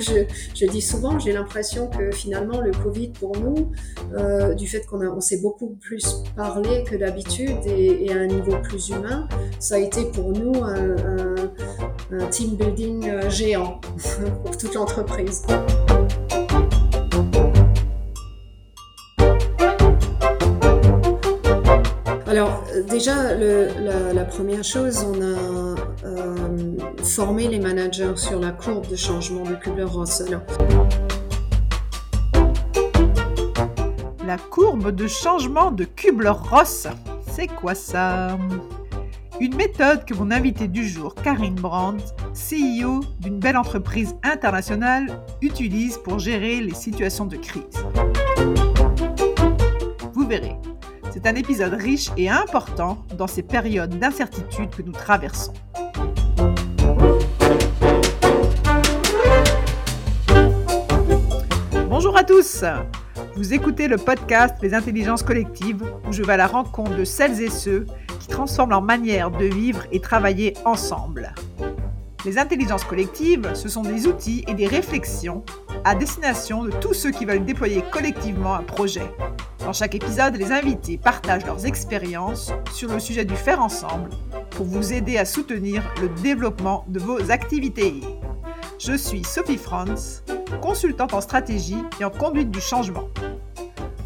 je, dis souvent, j'ai l'impression que finalement le Covid pour nous, euh, du fait qu'on on s'est beaucoup plus parlé que d'habitude et, à un niveau plus humain, ça a été pour nous un team building euh, géant pour toute l'entreprise. Alors déjà, le, la, la, première chose, on a euh, formé les managers sur la courbe de changement de Kubler-Ross. La courbe de changement de Kubler-Ross, c'est quoi ça? Une méthode que mon invité du jour, Karine Brandt, CEO d'une belle entreprise internationale, utilise pour gérer les situations de crise. Vous verrez, c'est un épisode riche et important dans ces périodes d'incertitude que nous traversons. Bonjour à tous Vous écoutez le podcast Les intelligences collectives où je vais à la rencontre de celles et ceux qui transforment leur manière de vivre et travailler ensemble. Les intelligences collectives, ce sont des outils et des réflexions à destination de tous ceux qui veulent déployer collectivement un projet. Dans chaque épisode, les invités partagent leurs expériences sur le sujet du faire ensemble pour vous aider à soutenir le développement de vos activités. Je suis Sophie Franz, consultante en stratégie et en conduite du changement.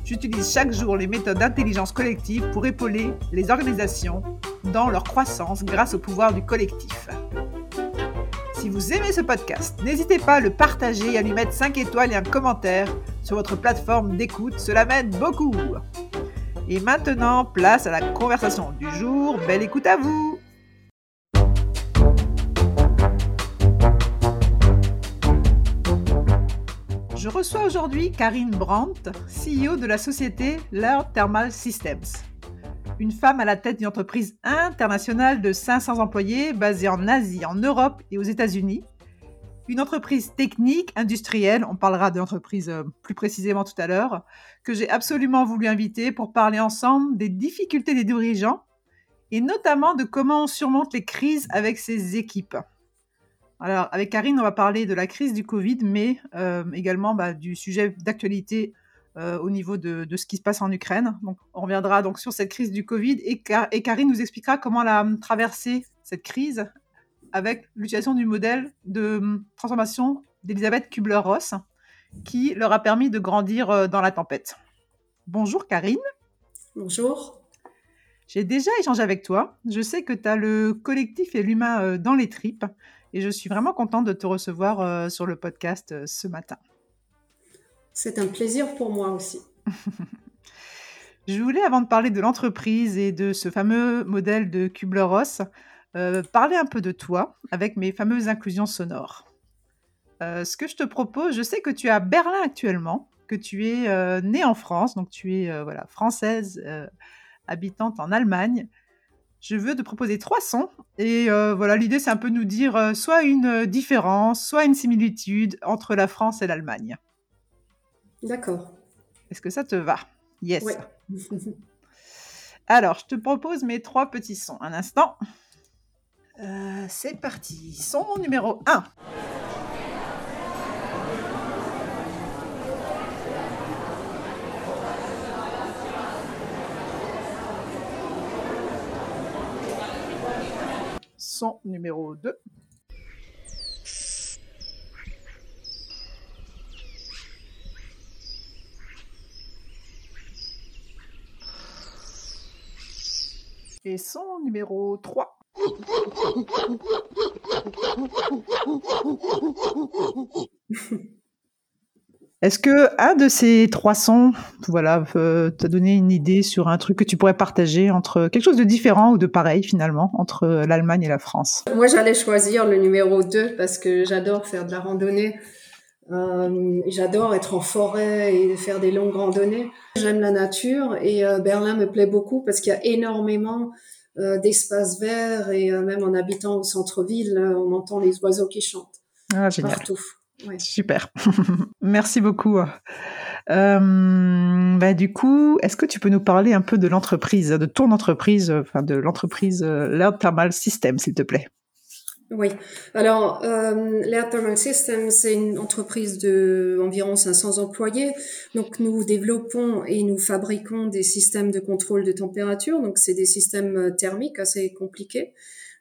J'utilise chaque jour les méthodes d'intelligence collective pour épauler les organisations dans leur croissance grâce au pouvoir du collectif. Si vous aimez ce podcast, n'hésitez pas à le partager et à lui mettre 5 étoiles et un commentaire sur votre plateforme d'écoute, cela m'aide beaucoup. Et maintenant, place à la conversation du jour. Belle écoute à vous Je reçois aujourd'hui Karine Brandt, CEO de la société Leur Thermal Systems une femme à la tête d'une entreprise internationale de 500 employés basée en Asie, en Europe et aux États-Unis. Une entreprise technique, industrielle, on parlera de l'entreprise euh, plus précisément tout à l'heure, que j'ai absolument voulu inviter pour parler ensemble des difficultés des dirigeants et notamment de comment on surmonte les crises avec ses équipes. Alors, avec Karine, on va parler de la crise du Covid, mais euh, également bah, du sujet d'actualité euh, au niveau de, ce qui se passe en Ukraine. Donc, on reviendra donc sur cette crise du Covid et, et Karine nous expliquera comment elle a traversé cette crise avec l'utilisation du modèle de hum, transformation d'Elisabeth Kubler-Ross qui leur a permis de grandir euh, dans la tempête. Bonjour Karine. Bonjour. J'ai déjà échangé avec toi. Je sais que tu as le collectif et l'humain euh, dans les tripes et je suis vraiment contente de te recevoir sur le podcast ce matin. C'est un plaisir pour moi aussi. Je voulais, avant de parler de l'entreprise et de ce fameux modèle de Kubler-Ross, euh, parler un peu de toi avec mes fameuses inclusions sonores. Euh, ce que je te propose, je sais que tu es à Berlin actuellement, que tu es euh, née en France, donc tu es voilà, française, habitante en Allemagne. Je veux te proposer trois sons et voilà, l'idée c'est un peu de nous dire soit une différence, soit une similitude entre la France et l'Allemagne. D'accord. Est-ce que ça te va? Yes. Alors, je te propose mes trois petits sons. Un instant. Euh, c'est parti. Son numéro 1. Son numéro 2. et son numéro 3. Est-ce que un de ces trois sons, voilà, euh, t'a donné une idée sur un truc que tu pourrais partager entre quelque chose de différent ou de pareil finalement entre l'Allemagne et la France? Moi, j'allais choisir le numéro 2 parce que j'adore faire de la randonnée. Euh, j'adore être en forêt et faire des longues randonnées. J'aime la nature et euh, Berlin me plaît beaucoup parce qu'il y a énormément d'espaces verts et même en habitant au centre-ville, on entend les oiseaux qui chantent ah, génial. partout. Super, merci beaucoup. bah, du coup, est-ce que tu peux nous parler un peu de l'entreprise, de ton entreprise, enfin de l'entreprise Learn Thermal System, s'il te plaît? Oui. Alors, euh, Lair Thermal Systems, c'est une entreprise de environ 500 employés. Donc, nous développons et nous fabriquons des systèmes de contrôle de température. Donc, c'est des systèmes euh, thermiques assez compliqués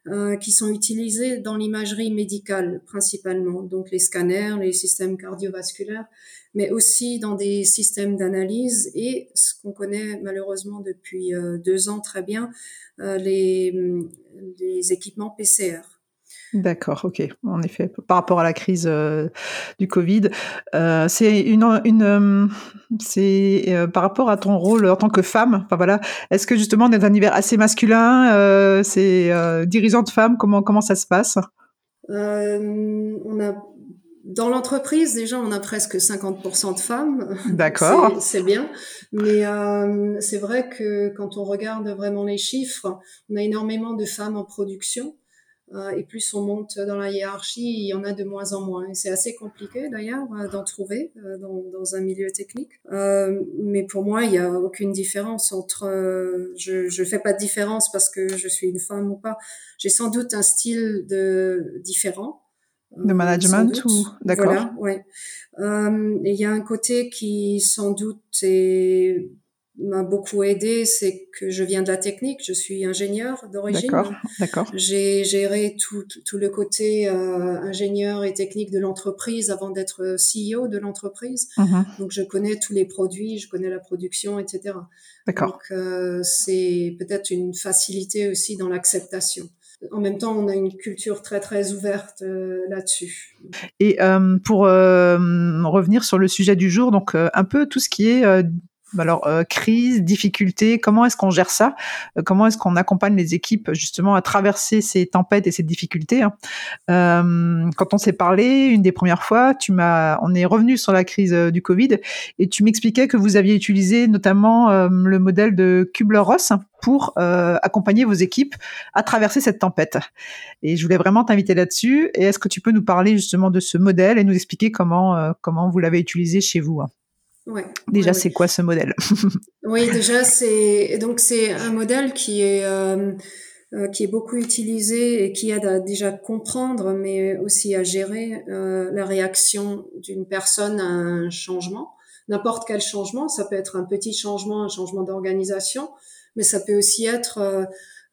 euh, qui sont utilisés dans l'imagerie médicale principalement. Donc, les scanners, les systèmes cardiovasculaires, mais aussi dans des systèmes d'analyse et ce qu'on connaît malheureusement depuis euh, deux ans très bien, euh, les, les équipements PCR. D'accord, ok. En effet, par rapport à la crise euh, du Covid, euh, c'est une, une euh, c'est par rapport à ton rôle en tant que femme. Enfin voilà, est-ce que justement dans un univers assez masculin, c'est dirigeante femme, comment comment ça se passe? On a dans l'entreprise, déjà, on a presque 50% de femmes. D'accord. C'est bien. Mais c'est vrai que quand on regarde vraiment les chiffres, on a énormément de femmes en production. Euh, et plus on monte dans la hiérarchie, il y en a de moins en moins. c'est assez compliqué d'ailleurs euh, d'en trouver euh, dans, dans, un milieu technique. mais pour moi, il n'y a aucune différence entre. je ne fais pas de différence parce que je suis une femme ou pas. J'ai sans doute un style de différent. De management ou d'accord. Voilà, ouais. il y a un côté qui sans doute est m'a beaucoup aidé, c'est que je viens de la technique, je suis ingénieur d'origine. D'accord, d'accord. J'ai géré tout, tout le côté euh, ingénieur et technique de l'entreprise avant d'être CEO de l'entreprise. Mhm. Donc je connais tous les produits, je connais la production, etc. D'accord. Donc euh, c'est peut-être une facilité aussi dans l'acceptation. En même temps, on a une culture très très ouverte euh, là-dessus. Et euh, pour euh, revenir sur le sujet du jour, donc un peu tout ce qui est alors, euh, crise, difficulté, comment est-ce qu'on gère ça? Euh, Comment est-ce qu'on accompagne les équipes justement à traverser ces tempêtes et ces difficultés hein? Euh, Quand on s'est parlé une des premières fois, tu m'as, on est revenu sur la crise du Covid et tu m'expliquais que vous aviez utilisé notamment le modèle de Kubler-Ross pour accompagner vos équipes à traverser cette tempête. Et je voulais vraiment t'inviter là-dessus. Et est-ce que tu peux nous parler justement de ce modèle et nous expliquer comment comment vous l'avez utilisé chez vous hein? Ouais, déjà, c'est quoi ce modèle? Oui, déjà, c'est donc c'est un modèle qui est euh, euh, qui est beaucoup utilisé et qui aide à déjà comprendre, mais aussi à gérer euh, la réaction d'une personne à un changement. N'importe quel changement, ça peut être un petit changement, un changement d'organisation, mais ça peut aussi être euh,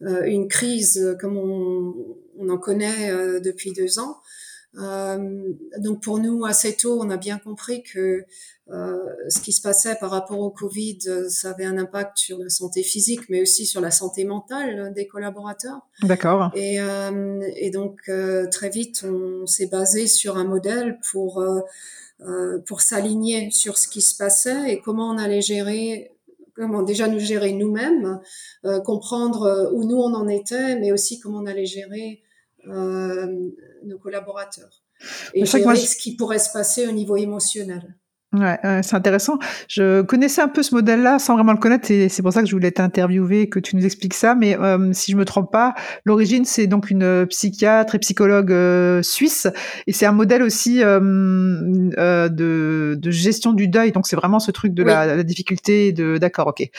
euh, une crise comme on, on en connaît depuis deux ans. Donc pour nous, assez tôt, on a bien compris que euh, ce qui se passait par rapport au Covid, euh, ça avait un impact sur la santé physique, mais aussi sur la santé mentale des collaborateurs. D'accord. Et, euh, et donc très vite, on s'est basé sur un modèle pour pour s'aligner sur ce qui se passait et comment on allait gérer comment déjà nous gérer nous-mêmes, comprendre où nous on en était, mais aussi comment on allait gérer nos collaborateurs et gérer ce qui pourrait se passer au niveau émotionnel. Ouais, c'est intéressant. Je connaissais un peu ce modèle-là sans vraiment le connaître et c'est pour ça que je voulais t'interviewer, que tu nous expliques ça. Mais euh, si je me trompe pas, l'origine c'est donc une psychiatre et psychologue euh, suisse et c'est un modèle aussi euh, de, de, gestion du deuil. Donc c'est vraiment ce truc de la, la, difficulté, de d'accord, ok,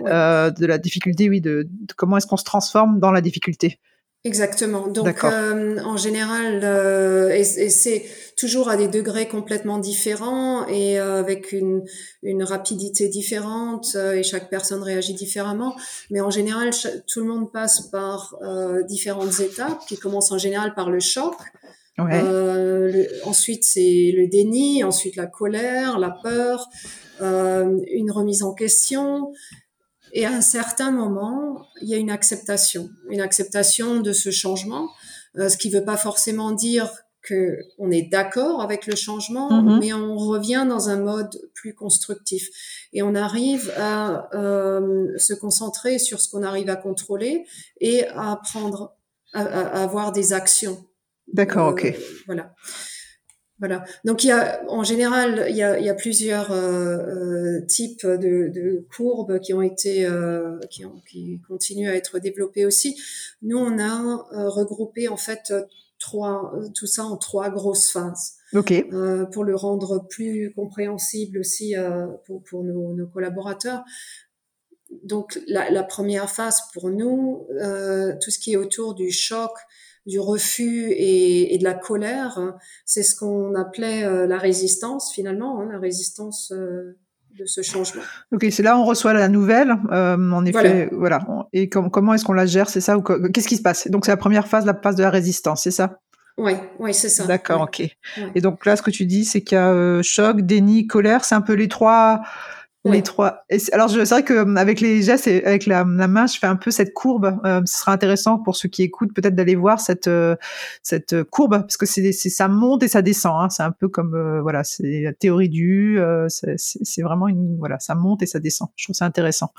de la difficulté, oui, de comment est-ce qu'on se transforme dans la difficulté. Exactement. Donc, euh, en général, euh, et, c'est toujours à des degrés complètement différents et euh, avec une, une rapidité différente et chaque personne réagit différemment. Mais en général, tout le monde passe par différentes étapes qui commencent en général par le choc. Ouais. ensuite, c'est le déni, ensuite la colère, la peur, une remise en question, et à un certain moment, il y a une acceptation, une acceptation de ce changement, euh, ce qui ne veut pas forcément dire que on est d'accord avec le changement, mm-hmm. mais on revient dans un mode plus constructif et on arrive à euh, se concentrer sur ce qu'on arrive à contrôler et à prendre, à, à avoir des actions. D'accord, euh, ok. Voilà. Voilà. Donc il y a, en général, il y a, il y a plusieurs euh, euh types de, de, courbes qui ont été, euh, qui, ont, qui, continuent à être développées aussi. Nous, on a euh, regroupé en fait trois, tout ça en trois grosses phases. Ok. Euh, pour le rendre plus compréhensible aussi pour, pour nos, nos, collaborateurs. Donc la, la, première phase pour nous, tout ce qui est autour du choc, du refus et, de la colère, c'est ce qu'on appelait euh, la résistance finalement, hein, la résistance euh, de ce changement. Ok, c'est là où on reçoit la nouvelle, euh, en effet, voilà. Et comment est-ce qu'on la gère, c'est ça ou qu'est-ce qui se passe? Donc c'est la première phase, la phase de la résistance, c'est ça? Oui, oui, c'est ça. D'accord, ok. Et donc là, ce que tu dis, c'est qu'il y a choc, déni, colère, c'est un peu les trois les trois. alors, c'est vrai que euh, avec les gestes et avec la, main, je fais un peu cette courbe. Euh, ce sera intéressant pour ceux qui écoutent peut-être d'aller voir cette euh, cette courbe parce que c'est ça monte et ça descend. Hein. C'est un peu comme voilà, c'est la théorie du. c'est vraiment une voilà, ça monte et ça descend. Je trouve ça intéressant.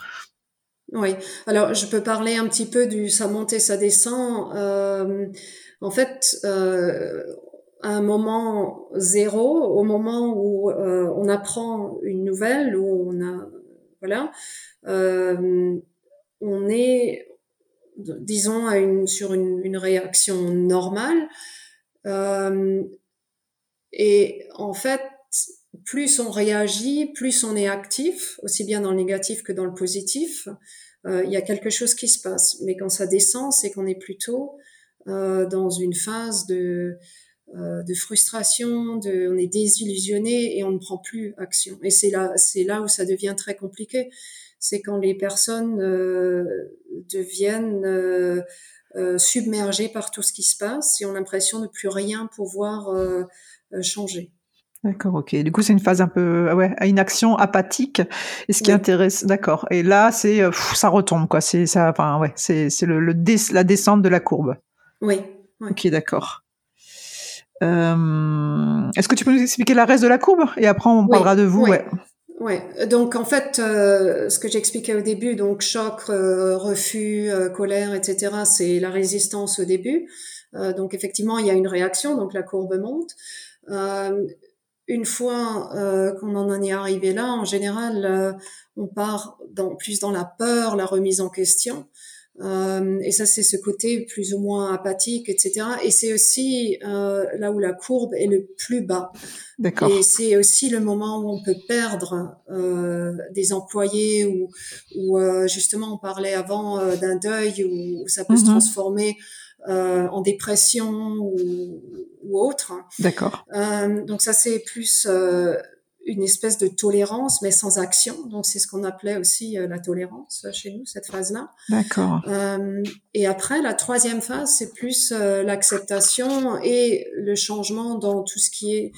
Oui. Alors, je peux parler un petit peu du ça monte et ça descend. en fait, à un moment zéro, au moment où euh, on apprend une nouvelle, où on a, voilà, euh, on est, disons, sur une, réaction normale. Euh, et en fait, plus on réagit, plus on est actif, aussi bien dans le négatif que dans le positif. Il y a quelque chose qui se passe. Mais quand ça descend, c'est qu'on est plutôt dans une phase de de frustration, de, on est désillusionné et on ne prend plus action. Et c'est là, c'est là où ça devient très compliqué. C'est quand les personnes euh, deviennent euh, submergées par tout ce qui se passe et ont l'impression de plus rien pouvoir changer. D'accord, ok. Du coup, c'est une phase un peu, ouais, une action apathique. Et ce qui intéresse, d'accord. Et là, c'est, ça retombe, quoi. C'est ça, enfin, ouais, c'est, c'est le, la descente de la courbe. Oui. Ok, d'accord. Euh, est-ce que tu peux nous expliquer la reste de la courbe? Et après on parlera de vous ouais. ouais. Donc en fait, euh, ce que j'expliquais au début, donc choc, euh, refus, colère, etc. C'est la résistance au début. donc effectivement, il y a une réaction, donc la courbe monte. une fois qu'on en est arrivé là, en général, on part dans, plus dans la peur, la remise en question. Euh, et ça, c'est ce côté plus ou moins apathique, etc. Et c'est aussi euh, là où la courbe est le plus bas. D'accord. Et c'est aussi le moment où on peut perdre euh, des employés ou, ou euh, justement, on parlait avant euh, d'un deuil où, ça peut se mhm. transformer en dépression ou, ou autre. D'accord. donc ça, c'est plus une espèce de tolérance, mais sans action. Donc c'est ce qu'on appelait aussi euh, la tolérance chez nous, cette phase-là. D'accord. Euh, et après, la troisième phase, c'est plus euh, l'acceptation et le changement dans tout ce qui est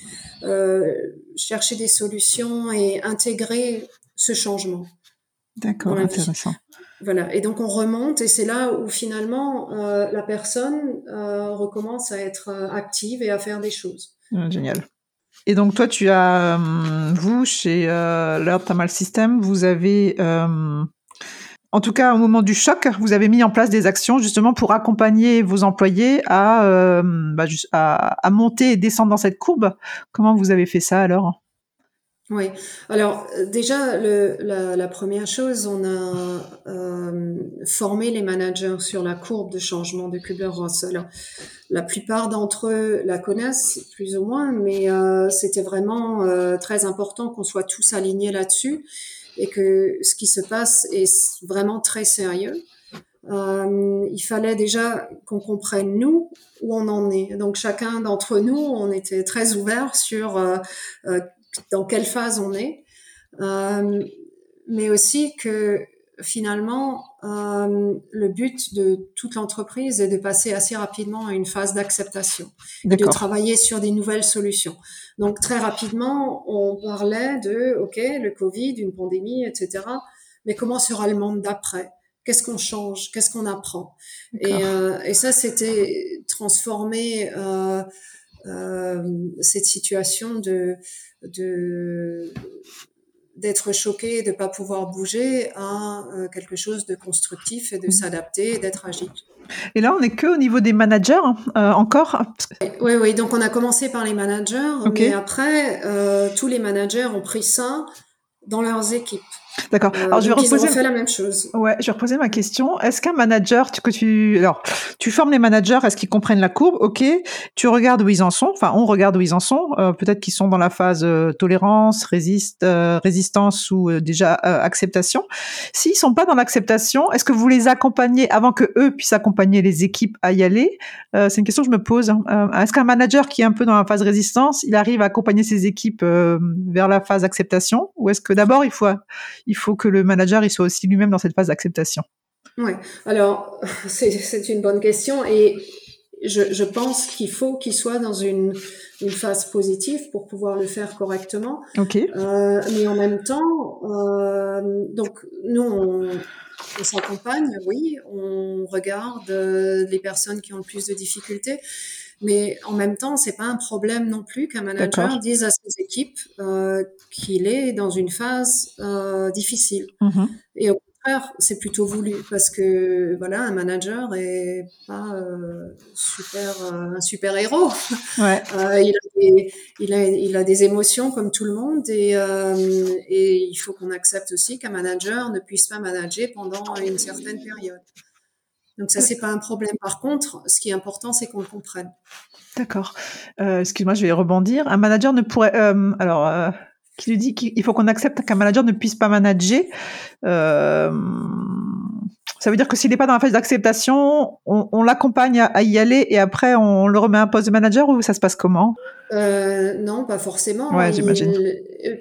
euh, chercher des solutions et intégrer ce changement. D'accord, intéressant. Voilà, et donc on remonte et c'est là où finalement euh, la personne recommence à être active et à faire des choses. Génial. Et donc toi, tu as, euh, vous, chez euh, Thermal System, vous avez, euh, en tout cas au moment du choc, vous avez mis en place des actions justement pour accompagner vos employés à, euh, bah, à, à monter et descendre dans cette courbe. Comment vous avez fait ça alors? Oui. Alors déjà, le, la, la, première chose, on a euh, formé les managers sur la courbe de changement de Kubler-Ross. Alors, la plupart d'entre eux la connaissent plus ou moins, mais euh, c'était vraiment euh, très important qu'on soit tous alignés là-dessus et que ce qui se passe est vraiment très sérieux. Euh, il fallait déjà qu'on comprenne nous où on en est. Donc chacun d'entre nous, on était très ouvert sur euh, euh, dans quelle phase on est, euh, mais aussi que finalement, euh, le but de toute l'entreprise est de passer assez rapidement à une phase d'acceptation et de travailler sur des nouvelles solutions. Donc très rapidement, on parlait de, OK, le Covid, une pandémie, etc. Mais comment sera le monde d'après? Qu'est-ce qu'on change? Qu'est-ce qu'on apprend? Et, euh, et, ça, c'était transformer euh, euh, cette situation de de d'être choqué, de pas pouvoir bouger, à euh, quelque chose de constructif et de mmh. s'adapter, d'être agile. Et là, on n'est que au niveau des managers euh, encore. Oui, oui. Donc, on a commencé par les managers, mais après, euh, tous les managers ont pris ça dans leurs équipes. D'accord. Euh, Alors je vais reposer. la même chose. Ouais, je vais reposer ma question. Est-ce qu'un manager, tu, que tu, alors, tu formes les managers, est-ce qu'ils comprennent la courbe? Ok. Tu regardes où ils en sont. Enfin, on regarde où ils en sont. Euh, Peut-être qu'ils sont dans la phase euh, tolérance, résiste, euh, résistance ou euh, déjà euh, acceptation. S'ils sont pas dans l'acceptation, est-ce que vous les accompagnez avant que eux puissent accompagner les équipes à y aller? Euh, C'est une question que je me pose. hein. Euh, est-ce qu'un manager qui est un peu dans la phase résistance, il arrive à accompagner ses équipes euh, vers la phase acceptation, ou est-ce que d'abord il faut il faut que le manager il soit aussi lui-même dans cette phase d'acceptation. Ouais. Alors, c'est c'est une bonne question et je, je pense qu'il faut qu'il soit dans une, une phase positive pour pouvoir le faire correctement. Ok. Euh, mais en même temps, euh, donc nous, on, on s'accompagne, oui, on regarde euh, les personnes qui ont le plus de difficultés, mais en même temps, c'est pas un problème non plus qu'un manager dise à ses équipes euh, qu'il est dans une phase euh, difficile. Mhm. Et au contraire, c'est plutôt voulu parce que voilà, un manager est pas euh, super un super héros. Ouais. Il, a des, il, a, il a des émotions comme tout le monde et, et il faut qu'on accepte aussi qu'un manager ne puisse pas manager pendant une certaine période. Donc ça, c'est pas un problème. Par contre, ce qui est important, c'est qu'on le comprenne. D'accord. Euh, Excuse-moi, je vais rebondir. Un manager ne pourrait. euh, alors, euh, qui lui dit qu'il faut qu'on accepte qu'un manager ne puisse pas manager. Euh, ça veut dire que s'il n'est pas dans la phase d'acceptation, on, on l'accompagne à, à y aller et après on le remet à un poste de manager ou ça se passe comment? Euh, non, pas forcément. Ouais, j'imagine.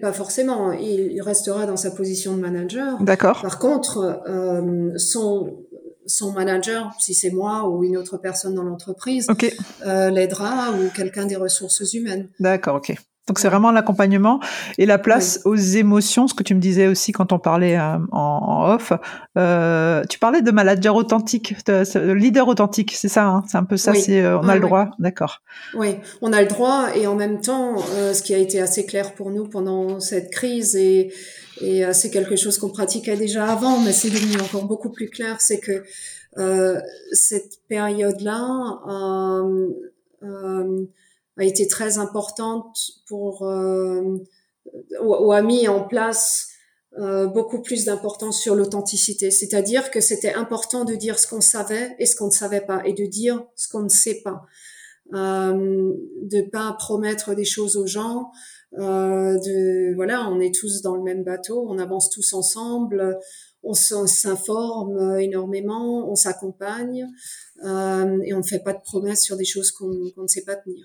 Pas forcément. Il il restera dans sa position de manager. D'accord. Par contre, euh, son, son manager, si c'est moi ou une autre personne dans l'entreprise, Ok. euh, l'aidera ou quelqu'un des ressources humaines. D'accord, ok. Donc c'est vraiment l'accompagnement et la place aux émotions, ce que tu me disais aussi quand on parlait euh, en, en off. Euh, tu parlais de manager authentique, de, de leader authentique, c'est ça, hein? C'est un peu ça, Oui. c'est, euh, on a le droit, d'accord. Oui, on a le droit et en même temps, euh, ce qui a été assez clair pour nous pendant cette crise et, et c'est quelque chose qu'on pratiquait déjà avant, mais c'est devenu encore beaucoup plus clair, c'est que euh, cette période-là euh, euh, a été très importante pour euh, ou, a mis en place euh, beaucoup plus d'importance sur l'authenticité, c'est-à-dire que c'était important de dire ce qu'on savait et ce qu'on ne savait pas et de dire ce qu'on ne sait pas euh, de pas promettre des choses aux gens, euh, de voilà, on est tous dans le même bateau, on avance tous ensemble, on s'informe énormément, on s'accompagne euh, et on ne fait pas de promesses sur des choses qu'on ne sait pas tenir.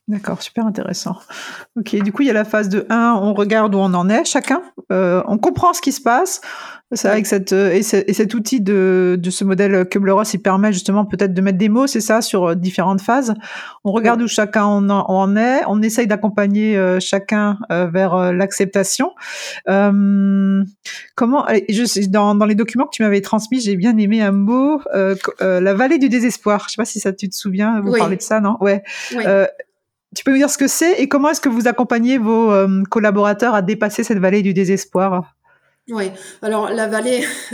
D'accord, super intéressant. Ok, du coup, il y a la phase de 1, on regarde où on en est, chacun, euh, on comprend ce qui se passe. C'est avec cette, euh, et, ce- et cet outil de, de ce modèle Kubler-Ross, il permet justement peut-être de mettre des mots, c'est ça, sur euh, différentes phases. On regarde Ouais. où chacun en, en- est, on essaye d'accompagner euh, chacun vers l'acceptation. Euh, comment, je, dans, dans les documents que tu m'avais transmis, j'ai bien aimé un mot, euh, euh, la vallée du désespoir. Je sais pas si ça tu te souviens, vous Oui. parlez de ça, non? Ouais. Oui. Tu peux nous dire ce que c'est et comment est-ce que vous accompagnez vos euh, collaborateurs à dépasser cette vallée du désespoir? Oui. Alors la vallée,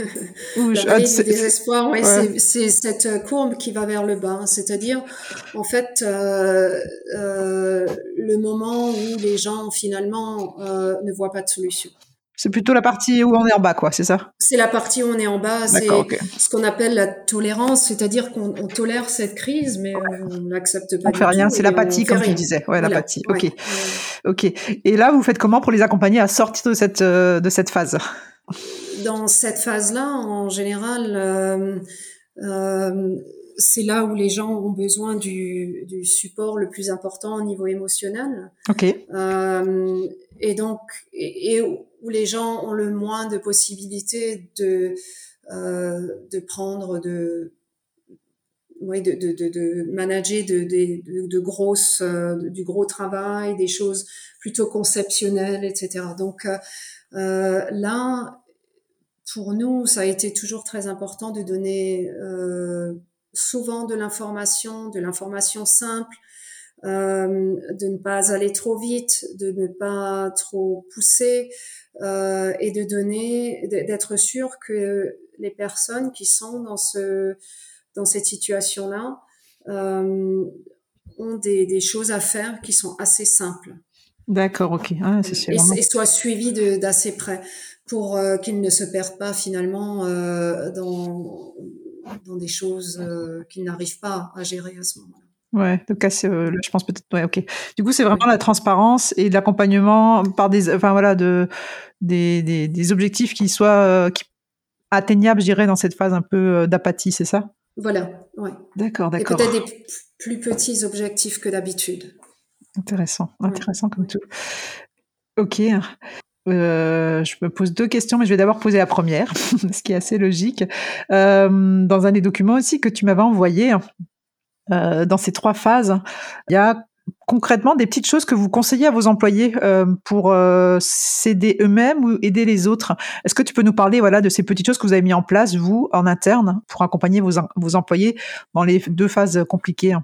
la je- vallée ah, du désespoir, ouais, ouais. c'est- c'est cette courbe qui va vers le bas. C'est-à-dire, en fait, euh, euh, le moment où les gens finalement euh, ne voient pas de solution. C'est plutôt la partie où on est en bas, quoi, c'est ça? C'est la partie où on est en bas, c'est ce qu'on appelle la tolérance, c'est-à-dire qu'on on tolère cette crise, mais on n'accepte pas On fait rien, c'est l'apathie, comme tu rien. disais. Ouais, Voilà. l'apathie. Ok, Ouais. ok. Et là, vous faites comment pour les accompagner à sortir de cette euh, de cette phase? Dans cette phase-là, en général, euh, euh, c'est là où les gens ont besoin du, du support le plus important au niveau émotionnel. Ok. Euh, et donc, et, où les gens ont le moins de possibilités de, euh, de prendre, de, ouais, de, de, de, de manager de, de, de, de grosses, euh, du gros travail, des choses plutôt conceptionnelles, etc. Donc euh, euh, là, pour nous, ça a été toujours très important de donner euh, souvent de l'information, de l'information simple, euh, de ne pas aller trop vite, de ne pas trop pousser euh, et de donner, d'être sûr que les personnes qui sont dans ce dans cette situation-là euh, ont des, des choses à faire qui sont assez simples D'accord, ok. Ah, c'est et, soient suivies d'assez près. pour euh, qu'ils ne se perdent pas finalement euh, dans, dans des choses qu'ils n'arrivent pas à gérer à ce moment-là. Ouais, donc c'est, je pense peut-être. Ouais, ok. Du coup, c'est vraiment la transparence et l'accompagnement par des, enfin voilà, de des, des, des objectifs qui soient qui, atteignables, je dirais, dans cette phase un peu d'apathie, c'est ça? Voilà. Ouais. D'accord, d'accord. Et peut-être des plus petits objectifs que d'habitude. Intéressant, intéressant comme tout. Ok. Euh, je me pose deux questions, mais je vais d'abord poser la première, ce qui est assez logique. Euh, dans un des documents aussi que tu m'avais envoyé, euh, dans ces trois phases, il y a concrètement des petites choses que vous conseillez à vos employés pour s'aider eux-mêmes ou aider les autres. Est-ce que tu peux nous parler voilà de ces petites choses que vous avez mis en place vous en interne pour accompagner vos, vos employés dans les deux phases compliquées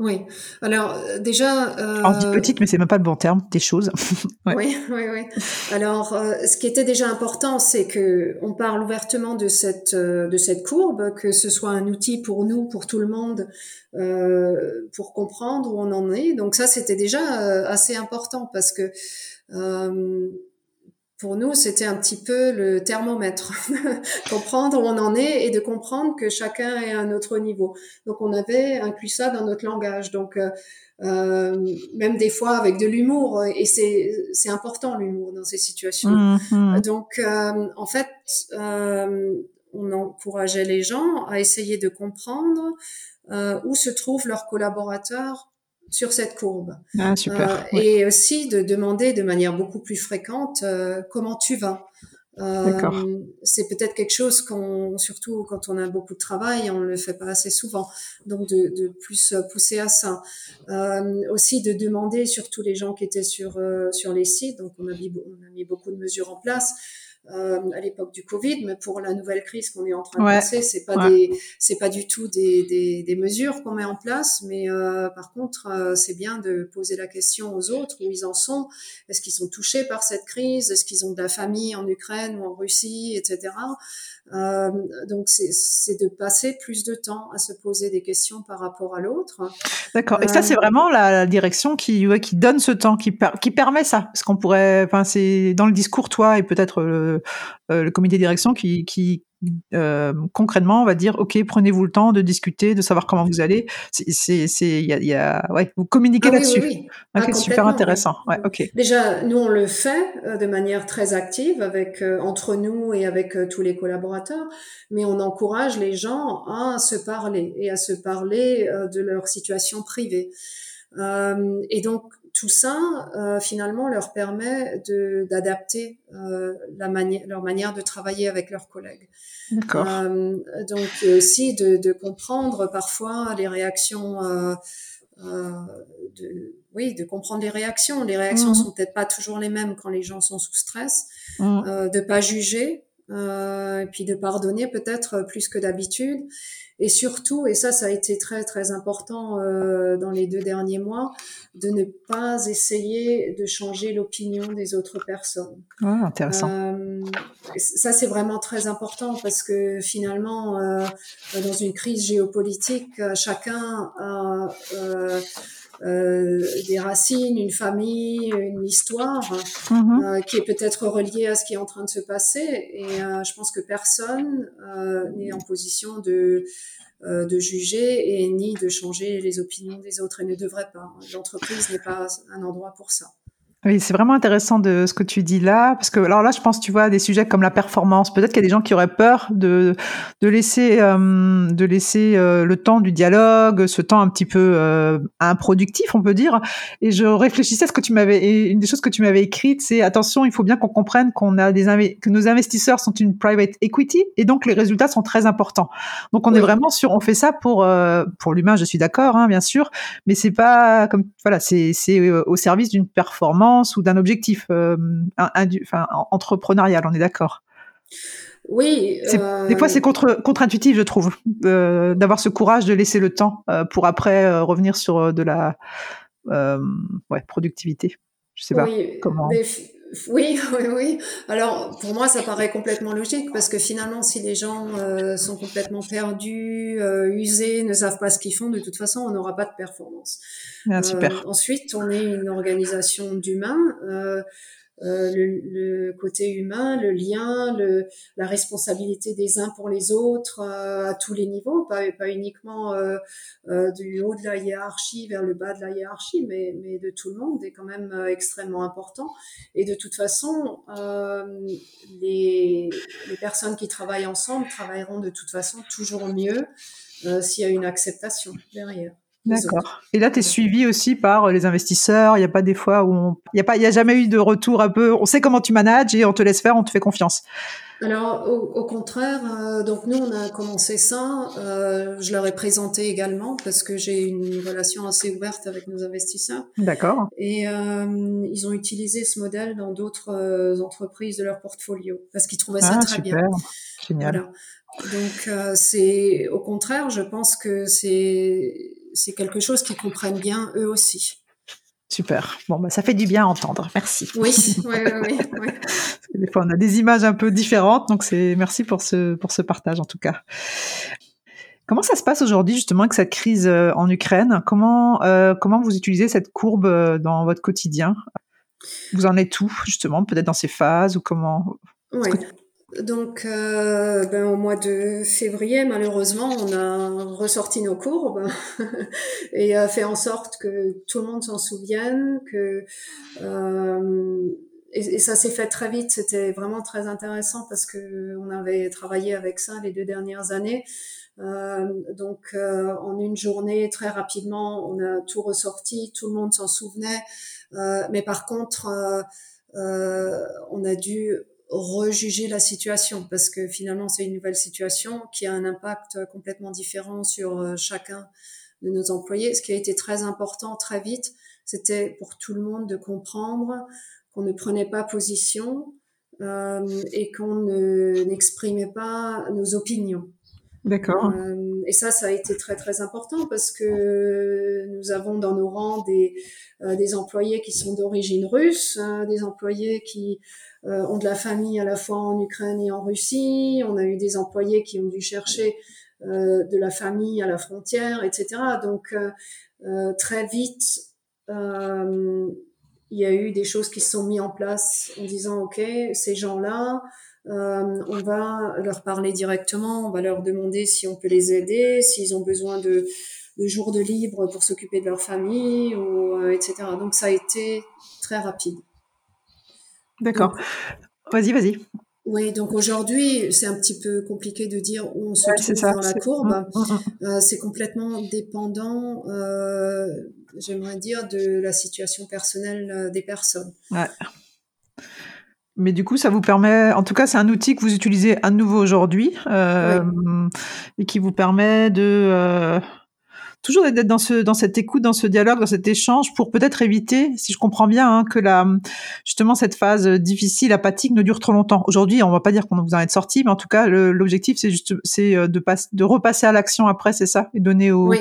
oui. Alors euh, déjà. Euh... Dit petite, mais c'est même pas le bon terme. Des choses. Oui, oui, oui. Alors, euh, ce qui était déjà important, c'est que on parle ouvertement de cette euh, de cette courbe, que ce soit un outil pour nous, pour tout le monde, pour comprendre où on en est. Donc ça, c'était déjà assez important parce que pour nous, c'était un petit peu le thermomètre, comprendre où on en est et de comprendre que chacun est à un autre niveau. Donc, on avait inclus ça dans notre langage. Donc, euh, euh même des fois avec de l'humour, et c'est important l'humour dans ces situations. Mmh, Donc, euh, en fait, euh, on encourageait les gens à essayer de comprendre où se trouvent leurs collaborateurs sur cette courbe. Ah, super. Euh, et aussi de demander de manière beaucoup plus fréquente euh, comment tu vas. Euh, c'est peut-être quelque chose qu'on, surtout quand on a beaucoup de travail, on ne le fait pas assez souvent. Donc de, de plus pousser à ça. Euh, aussi de demander, surtout les gens qui étaient sur euh, sur les sites. Donc on a mis on a mis beaucoup de mesures en place euh, à l'époque du Covid, mais pour la nouvelle crise qu'on est en train de passer, c'est pas des, c'est pas du tout des, des, des mesures qu'on met en place, mais euh, par contre, euh, c'est bien de poser la question aux autres où ils en sont. Est-ce qu'ils sont touchés par cette crise? Est-ce qu'ils ont de la famille en Ukraine ou en Russie, etc. Donc c'est de passer plus de temps à se poser des questions par rapport à l'autre. D'accord. Et ça c'est vraiment la, direction qui ouais, qui donne ce temps, qui qui permet ça, parce qu'on pourrait, enfin c'est dans le discours toi et peut-être le, euh, le comité de direction qui qui euh, concrètement, on va dire, ok, prenez-vous le temps de discuter, de savoir comment vous allez. C'est, c'est, il y a, y a, ouais, vous communiquez ah là-dessus. Oui, oui. Ah, super intéressant. Ouais, ok. Déjà, nous on le fait euh, de manière très active avec euh, entre nous et avec tous les collaborateurs, mais on encourage les gens à se parler et à se parler de leur situation privée. et donc tout ça, euh, finalement, leur permet d'adapter euh, leur manière de travailler avec leurs collègues. Euh, donc aussi de, de, comprendre parfois les réactions, euh, euh, de, oui, de comprendre les réactions. Les réactions mmh. sont peut-être pas toujours les mêmes quand les gens sont sous stress. Mmh. Euh, de pas juger, et puis de pardonner peut-être plus que d'habitude et surtout, et ça, ça a été très très important euh, dans les deux derniers mois, de ne pas essayer de changer l'opinion des autres personnes. Ah, intéressant. Euh, ça, c'est vraiment très important parce que finalement, euh, dans une crise géopolitique, chacun a euh, des racines, une famille, une histoire mhm. euh, qui est peut-être reliée à ce qui est en train de se passer. Et euh, je pense que personne n'est en position de de juger et ni de changer les opinions des autres et ne devrait pas. L'entreprise n'est pas un endroit pour ça. Oui, c'est vraiment intéressant de ce que tu dis là, parce que alors là, je pense, tu vois, des sujets comme la performance. Peut-être qu'il y a des gens qui auraient peur de de laisser euh, de laisser euh, le temps du dialogue, ce temps un petit peu euh, improductif, on peut dire. Et je réfléchissais à ce que tu m'avais. Et une des choses que tu m'avais écrites, c'est attention, il faut bien qu'on comprenne qu'on a des que nos investisseurs sont une private equity, et donc les résultats sont très importants. Donc on est vraiment sur, on fait ça pour euh, pour l'humain. Je suis d'accord, hein, bien sûr, mais c'est pas comme voilà, c'est c'est au service d'une performance ou d'un objectif euh, entrepreneurial, on est d'accord oui. Des fois, c'est contre, contre-intuitif, je trouve, euh, d'avoir ce courage de laisser le temps euh, pour après revenir sur de la ouais, productivité. Je sais pas comment. Oui, oui, oui. Alors, pour moi, ça paraît complètement logique parce que finalement, si les gens sont complètement perdus, usés, ne savent pas ce qu'ils font, de toute façon, on n'aura pas de performance. Ah, super. ensuite, on est une organisation d'humains. Euh, le, côté humain, le lien, le, la responsabilité des uns pour les autres euh, à tous les niveaux, pas, pas uniquement euh, du haut de la hiérarchie vers le bas de la hiérarchie, mais, mais de tout le monde est quand même extrêmement important. Et de toute façon, les, les personnes qui travaillent ensemble travailleront de toute façon toujours mieux s'il y a une acceptation derrière. D'accord. Et là, tu es suivi aussi par euh, les investisseurs. Il n'y a pas des fois où on... il n'y a pas, il y a jamais eu de retour un peu. On sait comment tu manages et on te laisse faire, on te fait confiance. Alors, au, contraire, euh, donc nous, on a commencé ça. Euh, je leur ai présenté également parce que j'ai une relation assez ouverte avec nos investisseurs. D'accord. Et euh, ils ont utilisé ce modèle dans d'autres euh, entreprises de leur portfolio parce qu'ils trouvaient ça ah, très super. bien. Génial. Voilà. Donc, c'est au contraire, je pense que c'est c'est quelque chose qu'ils comprennent bien eux aussi. Super. Bon, bah, ça fait du bien à entendre. Merci. Oui, oui, oui. oui. des fois, on a des images un peu différentes, donc c'est merci pour ce pour ce partage en tout cas. Comment ça se passe aujourd'hui justement avec cette crise euh, en Ukraine? Comment euh, comment vous utilisez cette courbe euh, dans votre quotidien? Vous en êtes où justement Peut-être dans ces phases ou comment? Oui. Donc, euh, ben, au mois de février, malheureusement, on a ressorti nos courbes et a fait en sorte que tout le monde s'en souvienne, que euh, et, ça s'est fait très vite. C'était vraiment très intéressant parce que on avait travaillé avec ça les deux dernières années. Euh, donc, euh, en une journée, très rapidement, on a tout ressorti. Tout le monde s'en souvenait, euh, mais par contre, on a dû rejuger la situation parce que finalement c'est une nouvelle situation qui a un impact complètement différent sur euh, chacun de nos employés. Ce qui a été très important très vite, c'était pour tout le monde de comprendre qu'on ne prenait pas position euh, et qu'on n'exprimait pas nos opinions. D'accord. Euh, et ça, ça a été très très important parce que nous avons dans nos rangs des, euh, des employés qui sont d'origine russe, des employés qui euh, ont de la famille à la fois en Ukraine et en Russie. On a eu des employés qui ont dû chercher euh, de la famille à la frontière, etc. Donc euh, très vite, il y a eu des choses qui se sont mises en place en disant ok, ces gens-là, on va leur parler directement, on va leur demander si on peut les aider, s'ils ont besoin de, de jours de libre pour s'occuper de leur famille, ou, etc. Donc ça a été très rapide. D'accord. Vas-y, vas-y. Oui, donc aujourd'hui, c'est un petit peu compliqué de dire où on se trouve dans la courbe. Mm, mm, mm. Euh, c'est complètement dépendant, euh, j'aimerais dire, de la situation personnelle euh, des personnes. Ouais. Mais du coup, ça vous permet, en tout cas, c'est un outil que vous utilisez à nouveau aujourd'hui et qui vous permet de toujours d'être dans ce dans cette écoute, dans ce dialogue, dans cet échange pour peut-être éviter, si je comprends bien, hein, que la justement cette phase difficile, apathique ne dure trop longtemps. Aujourd'hui, on va pas dire qu'on vous en êtes sorti, mais en tout cas, l'objectif c'est juste c'est euh, de passer de repasser à l'action après, c'est ça, et donner au oui.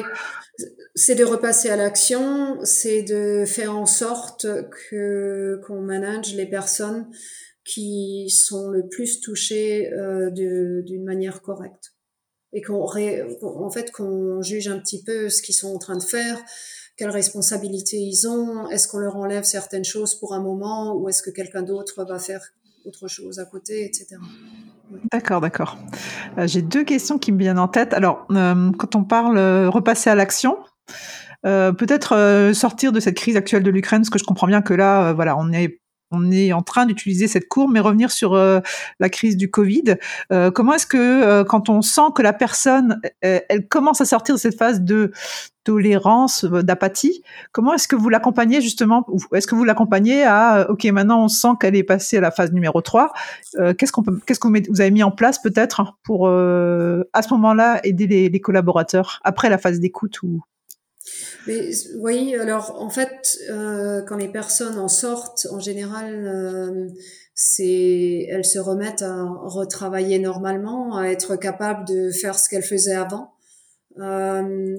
C'est de repasser à l'action, c'est de faire en sorte que qu'on manage les personnes qui sont le plus touchées euh, d'une manière correcte et qu'on en fait qu'on juge un petit peu ce qu'ils sont en train de faire, quelles responsabilités ils ont, est-ce qu'on leur enlève certaines choses pour un moment ou est-ce que quelqu'un d'autre va faire autre chose à côté, etc. D'accord, d'accord. Euh, j'ai deux questions qui me viennent en tête. Alors, euh, quand on parle euh, repasser à l'action, peut-être sortir de cette crise actuelle de l'Ukraine, parce que je comprends bien que là, voilà, on est on est en train d'utiliser cette courbe, mais revenir sur euh, la crise du Covid. Euh, comment est-ce que euh, quand on sent que la personne, elle commence à sortir de cette phase de tolérance, d'apathie, comment est-ce que vous l'accompagnez justement Est-ce que vous l'accompagnez à OK, maintenant on sent qu'elle est passée à la phase numéro 3. qu'est-ce qu'on qu'est-ce que vous avez mis en place peut-être pour à ce moment-là aider les, les collaborateurs après la phase d'écoute ou oui, alors en fait, euh, quand les personnes en sortent, en général, euh, elles se remettent à retravailler normalement, à être capables de faire ce qu'elles faisaient avant. Euh,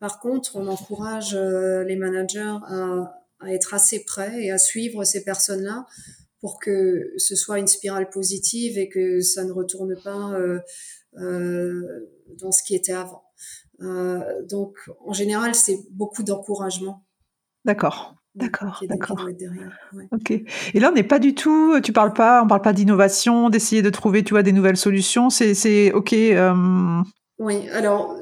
par contre, on encourage les managers à, à, être assez prêts et à suivre ces personnes-là pour que ce soit une spirale positive et que ça ne retourne pas dans ce qui était avant. Euh, donc, en général, c'est beaucoup d'encouragement. D'accord. D'accord, d'accord. Ok. Et là, on n'est pas du tout. Tu parles pas. On parle pas d'innovation, d'essayer de trouver, tu vois, des nouvelles solutions. C'est, c'est ok. Euh, oui. Alors,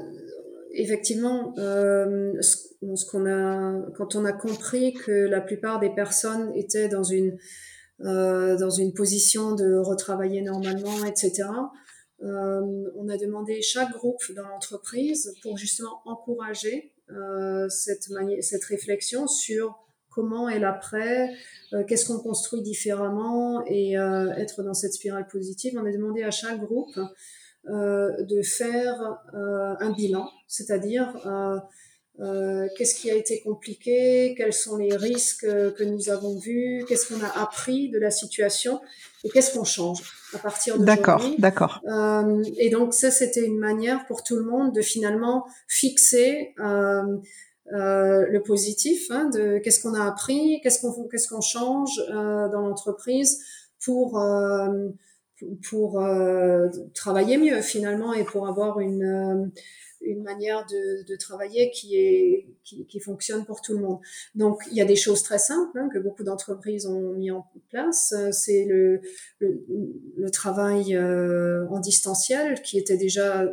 effectivement, euh, ce, qu'on a, quand on a compris que la plupart des personnes étaient dans une euh, dans une position de retravailler normalement, etc. Euh, on a demandé chaque groupe dans l'entreprise pour justement encourager euh, cette, réflexion sur comment est l'après, euh, qu'est-ce qu'on construit différemment et être dans cette spirale positive. On a demandé à chaque groupe de faire un bilan, c'est-à-dire qu'est-ce qui a été compliqué, quels sont les risques que nous avons vus, qu'est-ce qu'on a appris de la situation et qu'est-ce qu'on change à partir de D'accord, d'accord. Euh, et donc ça, c'était une manière pour tout le monde de finalement fixer euh, euh le positif, hein, de qu'est-ce qu'on a appris, qu'est-ce qu'on qu'est-ce qu'on change euh, dans l'entreprise pour pour travailler mieux finalement et pour avoir une une manière de, travailler qui est qui, fonctionne pour tout le monde. Donc il y a des choses très simples hein, que beaucoup d'entreprises ont mis en place. C'est le, le, travail euh, en distanciel qui était déjà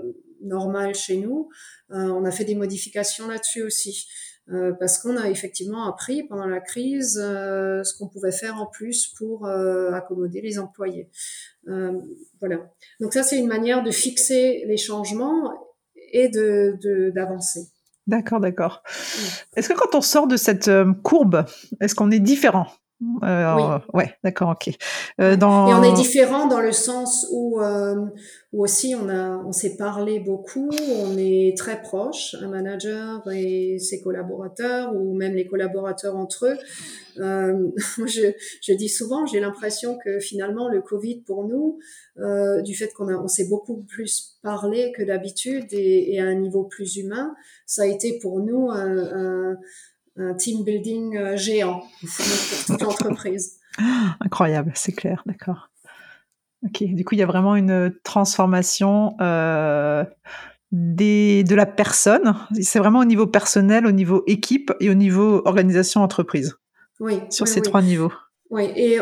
normal chez nous. Euh, on a fait des modifications là-dessus aussi. Euh, parce qu'on a effectivement appris pendant la crise euh, ce qu'on pouvait faire en plus pour euh, accommoder les employés. voilà. Donc ça, c'est une manière de fixer les changements et de d'avancer. d'accord, d'accord. Est-ce que quand on sort de cette euh, courbe, est-ce qu'on est différent? Euh, oui. Ouais, d'accord, ok. Euh, dans... Et on est différent dans le sens où, euh, où aussi on a, on s'est parlé beaucoup, on est très proche, un manager et ses collaborateurs ou même les collaborateurs entre eux. Je, je, dis souvent, j'ai l'impression que finalement le Covid pour nous, du fait qu'on a, on s'est beaucoup plus parlé que d'habitude et, et, à un niveau plus humain, ça a été pour nous un, un un team building euh, géant pour toute l'entreprise. Incroyable, c'est clair, d'accord. Ok, du coup, il y a vraiment une transformation euh, des, de la personne. C'est vraiment au niveau personnel, au niveau équipe et au niveau organisation entreprise. Oui. Sur ces trois niveaux. Oui, et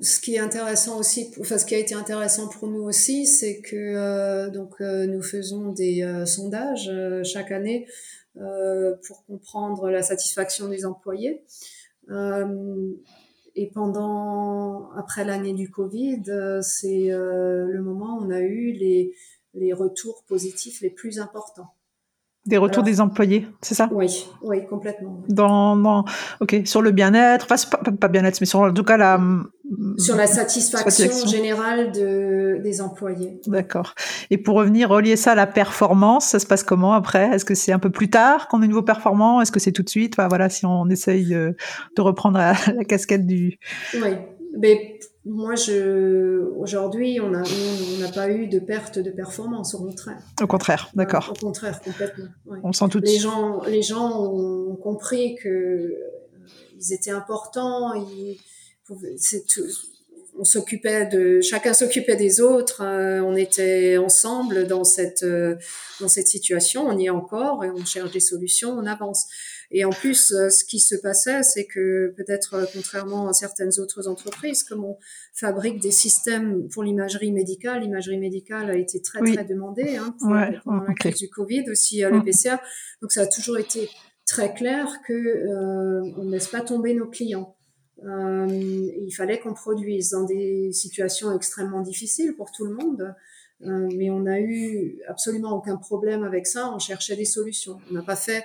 ce qui est intéressant aussi, enfin ce qui a été intéressant pour nous aussi, c'est que euh, donc nous faisons des sondages chaque année pour comprendre la satisfaction des employés. Euh, et pendant, après l'année du Covid, euh, c'est le moment où on a eu les, les retours positifs les plus importants. Des retours des employés, c'est ça? Oui, oui, complètement. Dans, dans, ok, sur le bien-être, enfin pas, pas bien-être, mais sur en tout cas la sur la satisfaction, générale de, des employés. D'accord. Et pour revenir relier ça à la performance, ça se passe comment après? Est-ce que c'est un peu plus tard qu'on est nouveau performant? Est-ce que c'est tout de suite? Enfin, Voilà, si on essaye de, de reprendre la, la casquette du. Oui, mais moi, je, aujourd'hui, on n'a on pas eu de perte de performance, au contraire. Au contraire, d'accord. Au contraire, complètement. On sent tout. Les gens, les gens ont compris que euh, ils étaient importants. Ils, c'est tout, on s'occupait de chacun s'occupait des autres euh, on était ensemble dans cette euh, dans cette situation on y est encore et on cherche des solutions on avance et en plus euh, ce qui se passait c'est que peut-être contrairement à certaines autres entreprises comme on fabrique des systèmes pour l'imagerie médicale l'imagerie médicale a été très très demandée hein, pour, pendant la crise du Covid aussi à l'EPCA donc ça a toujours été très clair que on ne laisse pas tomber nos clients euh, il fallait qu'on produise dans des situations extrêmement difficiles pour tout le monde. Euh, mais on n'a eu absolument aucun problème avec ça. On cherchait des solutions. On n'a pas fait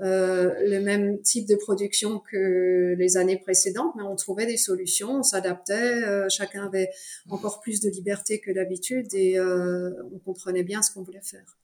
euh, le même type de production que les années précédentes, mais on trouvait des solutions, on s'adaptait, euh, chacun avait encore plus de liberté que d'habitude et euh, on comprenait bien ce qu'on voulait faire.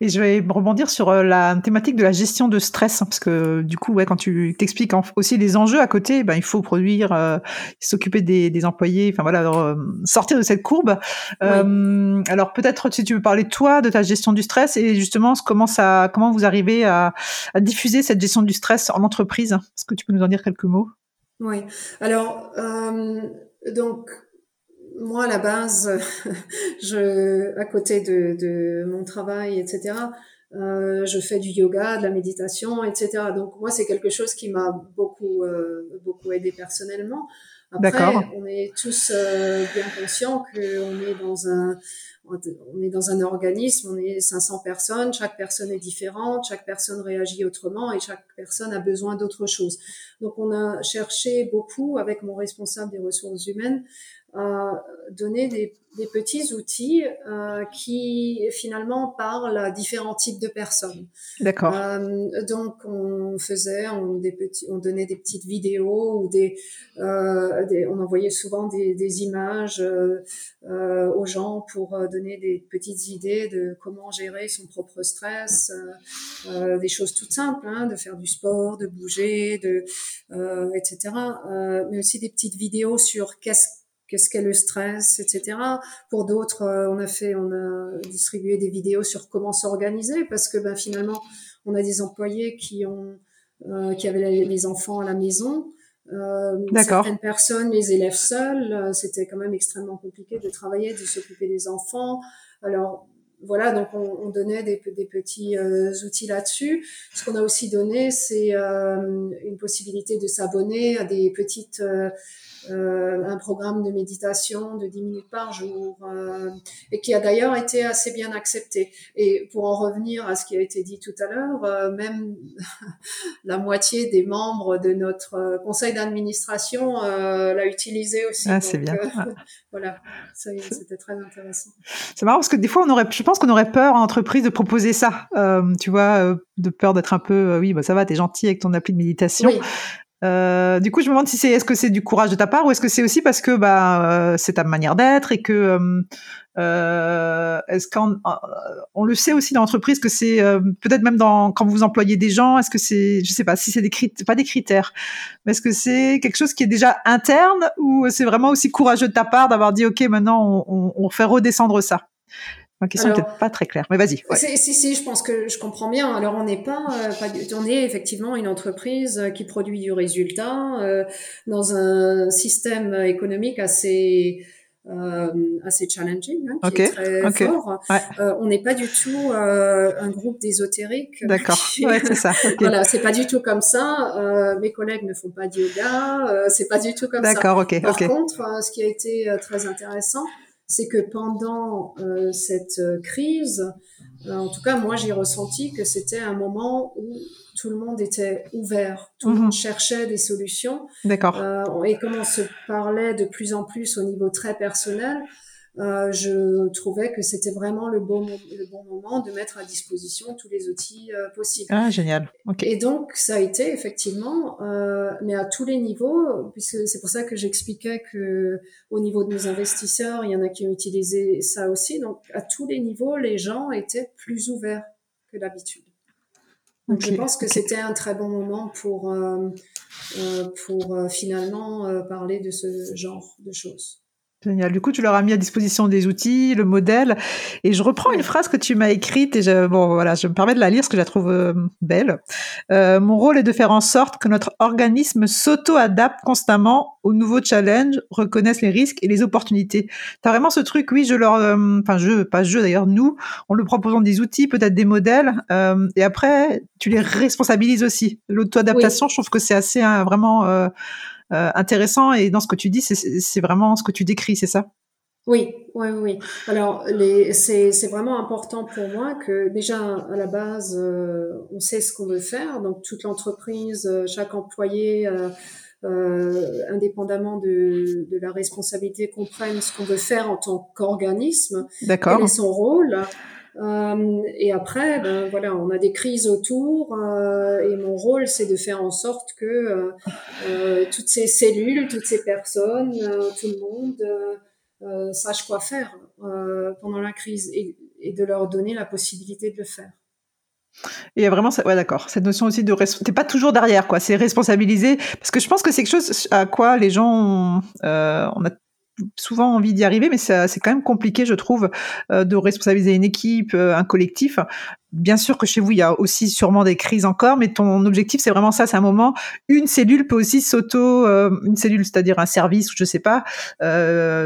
Et je vais rebondir sur euh, la thématique de la gestion de stress, hein, parce que du coup, ouais, quand tu t'expliques aussi les enjeux à côté, ben, il faut produire, euh, s'occuper des, des, employés, enfin voilà, euh, sortir de cette courbe. Euh, alors peut-être si tu veux parler toi de ta gestion du stress et justement comment ça, comment vous arrivez à, à diffuser cette gestion du stress en entreprise? Est-ce que tu peux nous en dire quelques mots? Oui. Alors donc moi, à la base, je, à côté de, de mon travail, etc., euh, je fais du yoga, de la méditation, etc. Donc moi, c'est quelque chose qui m'a beaucoup euh, beaucoup aidé personnellement. Après, on est tous euh, bien conscients qu'on est dans un on est dans un organisme, on est 500 personnes, chaque personne est différente, chaque personne réagit autrement et chaque personne a besoin d'autre chose. Donc on a cherché beaucoup avec mon responsable des ressources humaines à donner des des petits outils euh, qui finalement parlent à différents types de personnes. D'accord. Euh, donc on faisait, on, des petits, on donnait des petites vidéos ou des, euh, des on envoyait souvent des, des images aux gens pour donner des petites idées de comment gérer son propre stress, des choses toutes simples, hein, de faire du sport, de bouger, de etc. mais aussi des petites vidéos sur qu'est-ce qu'est-ce qu'est le stress, etc. Pour d'autres, euh, on a fait, on a distribué des vidéos sur comment s'organiser parce que ben, finalement, on a des employés qui ont, euh, qui avaient les enfants à la maison. Euh, certaines personnes, les élèves seuls, euh, c'était quand même extrêmement compliqué de travailler, de s'occuper des enfants. Alors voilà, donc on, on donnait des, des petits outils là-dessus. Ce qu'on a aussi donné, c'est une possibilité de s'abonner à des petites euh, un programme de méditation de 10 minutes par jour, euh, et qui a d'ailleurs été assez bien accepté. Et pour en revenir à ce qui a été dit tout à l'heure, euh, même la moitié des membres de notre conseil d'administration l'a utilisé aussi. Ah, c'est bien. voilà, c'était très intéressant. C'est marrant parce que des fois, on aurait, je pense qu'on aurait peur en entreprise de proposer ça. tu vois, de peur d'être un peu, oui, bah ça va, t'es gentil avec ton appli de méditation. Oui. Euh, du coup, je me demande si c'est est-ce que c'est du courage de ta part ou est-ce que c'est aussi parce que bah euh, c'est ta manière d'être et que euh, euh est-ce qu'on euh, on le sait aussi dans l'entreprise que c'est peut-être même dans quand vous employez des gens, est-ce que c'est je sais pas si c'est des critères, pas des critères, mais est-ce que c'est quelque chose qui est déjà interne ou c'est vraiment aussi courageux de ta part d'avoir dit ok maintenant on, on, on fait redescendre ça? Ma question n'est peut-être pas très claire, mais vas-y. Si, si, je pense que je comprends bien. Alors, on n'est pas, euh, pas, on est effectivement une entreprise euh, qui produit du résultat euh, dans un système économique assez euh, assez challenging, hein, qui est très fort. Euh, on n'est pas du tout euh, un groupe d'ésotériques. D'accord. Ouais, c'est ça. voilà, c'est pas du tout comme ça. mes collègues ne font pas de yoga. c'est pas du tout comme ça. D'accord. Ok. Par contre, ce qui a été très intéressant, c'est que pendant euh, cette euh, crise, euh, en tout cas moi j'ai ressenti que c'était un moment où tout le monde était ouvert, tout le mhm. monde cherchait des solutions. D'accord. et comme on se parlait de plus en plus au niveau très personnel, euh, je trouvais que c'était vraiment le bon, le bon moment de mettre à disposition tous les outils euh, possibles. Ah, génial. Okay. Et donc, ça a été effectivement, euh, mais à tous les niveaux, puisque c'est pour ça que j'expliquais que au niveau de nos investisseurs, il y en a qui ont utilisé ça aussi. Donc, à tous les niveaux, les gens étaient plus ouverts que d'habitude. Donc, je pense que c'était un très bon moment pour, euh, pour finalement parler de ce genre de choses. Génial. Du coup, tu leur as mis à disposition des outils, le modèle. Et je reprends une phrase que tu m'as écrite et je, bon, voilà, je me permets de la lire parce que je la trouve euh, belle. Euh, mon rôle est de faire en sorte que notre organisme s'auto-adapte constamment aux nouveaux challenges, reconnaisse les risques et les opportunités. Tu as vraiment ce truc, oui, je leur, euh, enfin, je, pas je d'ailleurs, nous, on le proposons des outils, peut-être des modèles, et après, tu les responsabilises aussi. L'auto-adaptation, je trouve que c'est assez hein, vraiment euh, intéressant. Et dans ce que tu dis, c'est vraiment ce que tu décris, c'est ça? Oui, oui, oui. Alors, c'est vraiment important pour moi que déjà à la base, euh, on sait ce qu'on veut faire. Donc, toute l'entreprise, euh, chaque employé, euh, indépendamment de, de, la responsabilité, comprenne ce qu'on veut faire en tant qu'organisme. D'accord. Quel est son rôle? Euh, et après, ben, voilà, on a des crises autour euh, et mon rôle, c'est de faire en sorte que euh, toutes ces cellules, toutes ces personnes, tout le monde sache quoi faire pendant la crise et, de leur donner la possibilité de le faire. Il y a vraiment, ouais, d'accord, cette notion aussi de, t'es pas toujours derrière, quoi. C'est responsabiliser, parce que je pense que c'est quelque chose à quoi les gens, on a souvent envie d'y arriver, mais c'est quand même compliqué, je trouve, euh, de responsabiliser une équipe, euh, un collectif. Bien sûr que chez vous, il y a aussi sûrement des crises encore, mais ton objectif, c'est vraiment ça. C'est un moment. Une cellule peut aussi s'auto, euh, une cellule, c'est-à-dire un service, je sais pas,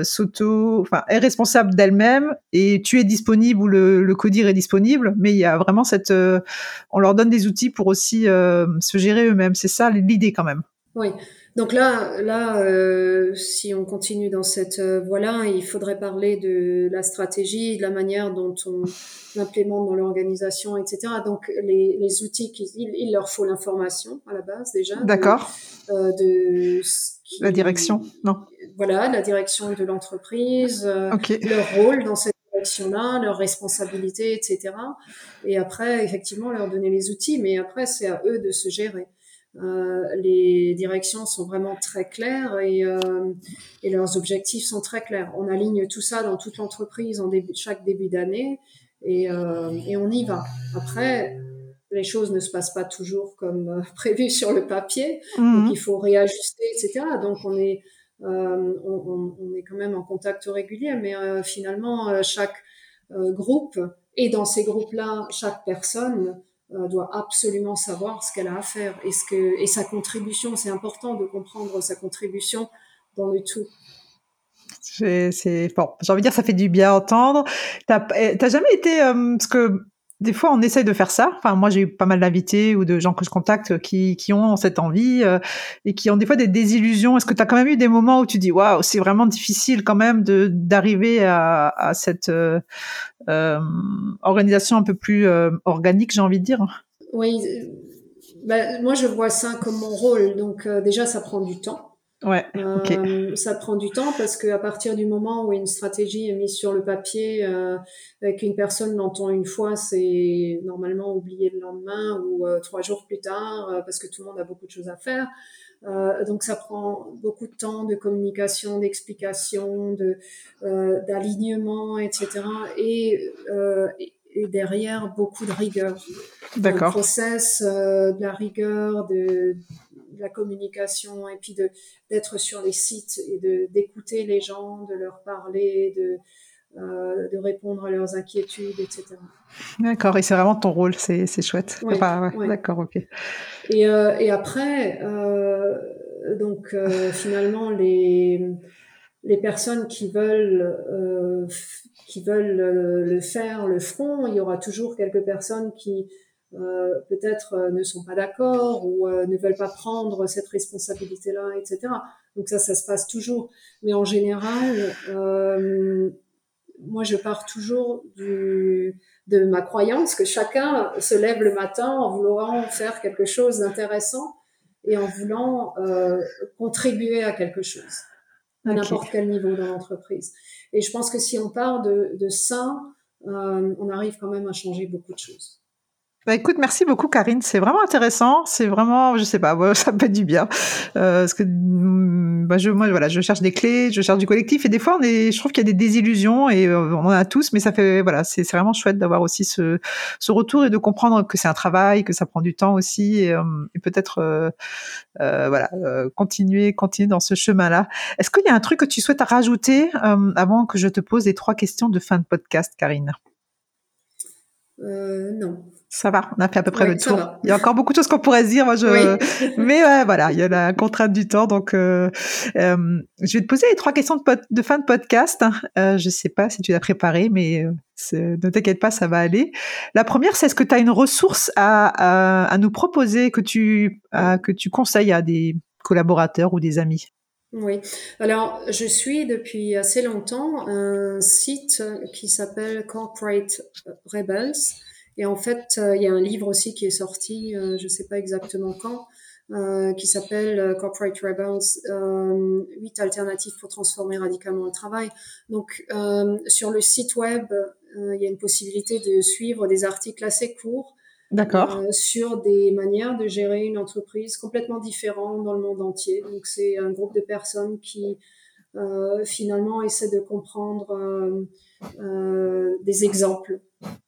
s'auto, enfin, est responsable d'elle-même et tu es disponible ou le, le codir est disponible, mais il y a vraiment cette, on leur donne des outils pour aussi se gérer eux-mêmes. C'est ça l'idée quand même. Oui. Donc là, là, euh, si on continue dans cette euh, voie-là, il faudrait parler de la stratégie, de la manière dont on l'implémente dans l'organisation, etc. Donc les, les outils, il, il, leur faut l'information à la base déjà. D'accord. Euh, de la direction, non. Voilà, la direction de l'entreprise, euh, leur rôle dans cette direction-là, leur responsabilité, etc. Et après, effectivement, leur donner les outils, mais après, c'est à eux de se gérer. Euh, les directions sont vraiment très claires et, euh, et, leurs objectifs sont très clairs. On aligne tout ça dans toute l'entreprise en début, chaque début d'année et, euh, et, on y va. Après, les choses ne se passent pas toujours comme prévu sur le papier, mmh. donc il faut réajuster, etc. Donc on est, on, on, est quand même en contact régulier, mais finalement chaque groupe et dans ces groupes-là, chaque personne doit absolument savoir ce qu'elle a à faire et, ce que, et sa contribution. C'est important de comprendre sa contribution dans le tout. C'est bon, j'ai envie de dire, ça fait du bien à entendre. T'as eh, jamais été, euh, parce que des fois, on essaye de faire ça. Enfin, moi, j'ai eu pas mal d'invités ou de gens que je contacte qui, qui ont cette envie euh, et qui ont des fois des désillusions. Est-ce que tu as quand même eu des moments où tu dis, waouh, c'est vraiment difficile quand même de d'arriver à, à cette euh, euh, organisation un peu plus euh, organique, j'ai envie de dire? Oui, bah, moi, je vois ça comme mon rôle. Donc, déjà, ça prend du temps. Ouais, euh, ça prend du temps parce qu'à partir du moment où une stratégie est mise sur le papier, euh, qu'une personne l'entend une fois, c'est normalement oublié le lendemain ou euh, trois jours plus tard euh, parce que tout le monde a beaucoup de choses à faire. Euh, donc ça prend beaucoup de temps de communication, d'explication, de d'alignement, etc. Et, et derrière beaucoup de rigueur. D'accord. process, de la rigueur, de la communication et puis de d'être sur les sites et de d'écouter les gens, de leur parler, de euh, de répondre à leurs inquiétudes, etc. D'accord, et c'est vraiment ton rôle, c'est chouette. D'accord, ok. Et, euh, et après, euh, donc finalement, les, les personnes qui veulent, qui veulent le faire le feront. Il y aura toujours quelques personnes qui euh, peut-être euh, ne sont pas d'accord ou euh, ne veulent pas prendre cette responsabilité-là, etc. Donc ça, ça se passe toujours. Mais en général, moi, je pars toujours du, de ma croyance que chacun se lève le matin en voulant faire quelque chose d'intéressant et en voulant contribuer à quelque chose à n'importe quel niveau dans l'entreprise. Et je pense que si on part de, de ça, on arrive quand même à changer beaucoup de choses. Bah écoute, merci beaucoup Karine, c'est vraiment intéressant, c'est vraiment, je sais pas, ça me fait du bien, euh, parce que mm, bah je, moi voilà, je cherche des clés, je cherche du collectif, et des fois je trouve qu'il y a des désillusions et euh, on en a tous, mais ça fait voilà, c'est vraiment chouette d'avoir aussi ce, retour et de comprendre que c'est un travail, que ça prend du temps aussi, et, euh, peut-être voilà, continuer, continuer dans ce chemin-là. Est-ce qu'il y a un truc que tu souhaites rajouter avant que je te pose les trois questions de fin de podcast, Karine? non. Ça va, on a fait à peu près le tour. Il y a encore beaucoup de choses qu'on pourrait se dire. Moi, je... Mais voilà, il y a la contrainte du temps. Donc, euh, euh, je vais te poser les trois questions de, de fin de podcast. Euh, je sais pas si tu l'as préparé, mais ne t'inquiète pas, ça va aller. La première, c'est est-ce que tu as une ressource à, à, à, nous proposer que tu, que tu conseilles à des collaborateurs ou des amis? Oui, alors je suis depuis assez longtemps un site qui s'appelle Corporate Rebels et en fait, euh, il y a un livre aussi qui est sorti, euh, je ne sais pas exactement quand, euh, qui s'appelle Corporate Rebels, huit alternatives pour transformer radicalement le travail. Donc, sur le site web, il y a une possibilité de suivre des articles assez courts D'accord. sur des manières de gérer une entreprise complètement différentes dans le monde entier. Donc c'est un groupe de personnes qui euh, finalement essaient de comprendre euh, euh, des exemples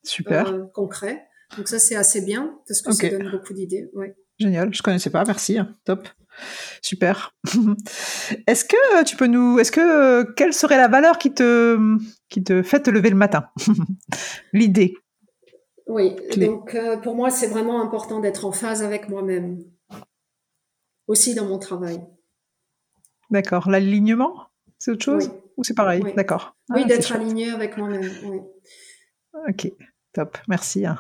Super. Euh, concret. Donc ça, c'est assez bien parce que ça donne beaucoup d'idées. Ouais. Génial. Je connaissais pas. Merci. Top. Super. est-ce que tu peux nous, est-ce que quelle serait la valeur qui te qui te fait te lever le matin? L'idée. Oui. Donc pour moi, c'est vraiment important d'être en phase avec moi-même, aussi dans mon travail. D'accord. L'alignement, c'est autre chose? Ou c'est pareil? D'accord. Oui, ah, d'être aligné avec moi-même. Oui. Ok, top. Merci. Hein.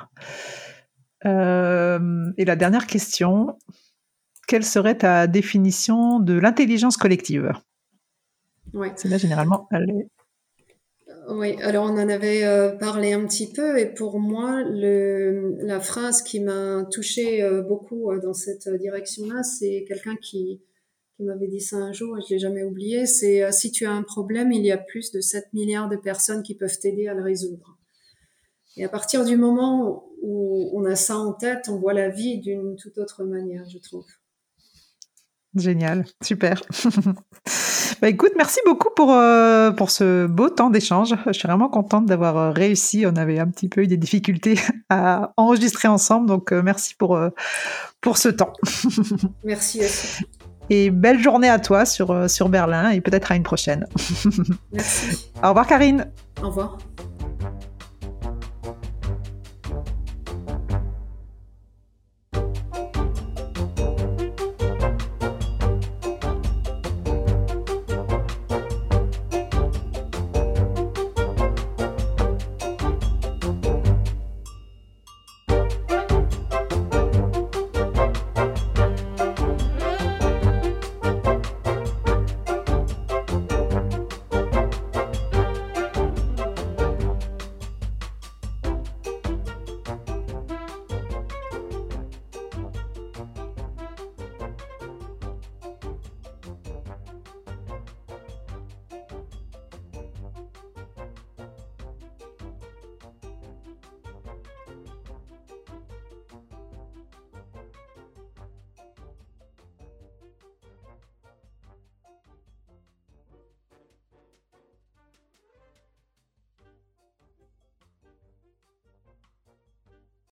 Euh, et la dernière question, quelle serait ta définition de l'intelligence collective? Oui. C'est là généralement. Oui, alors on en avait euh, parlé un petit peu et pour moi, le, la phrase qui m'a touchée euh, beaucoup dans cette direction-là, c'est quelqu'un qui, qui m'avait dit ça un jour et je l'ai jamais oublié, c'est si tu as un problème, il y a plus de 7 milliards de personnes qui peuvent t'aider à le résoudre. Et à partir du moment où on a ça en tête, on voit la vie d'une toute autre manière, je trouve. Génial, super. bah écoute, merci beaucoup pour, euh, pour ce beau temps d'échange. Je suis vraiment contente d'avoir euh, réussi. On avait un petit peu eu des difficultés à enregistrer ensemble, donc euh, merci pour, pour ce temps. merci aussi. Et belle journée à toi sur, sur Berlin et peut-être à une prochaine. Merci. Au revoir Karine. Au revoir.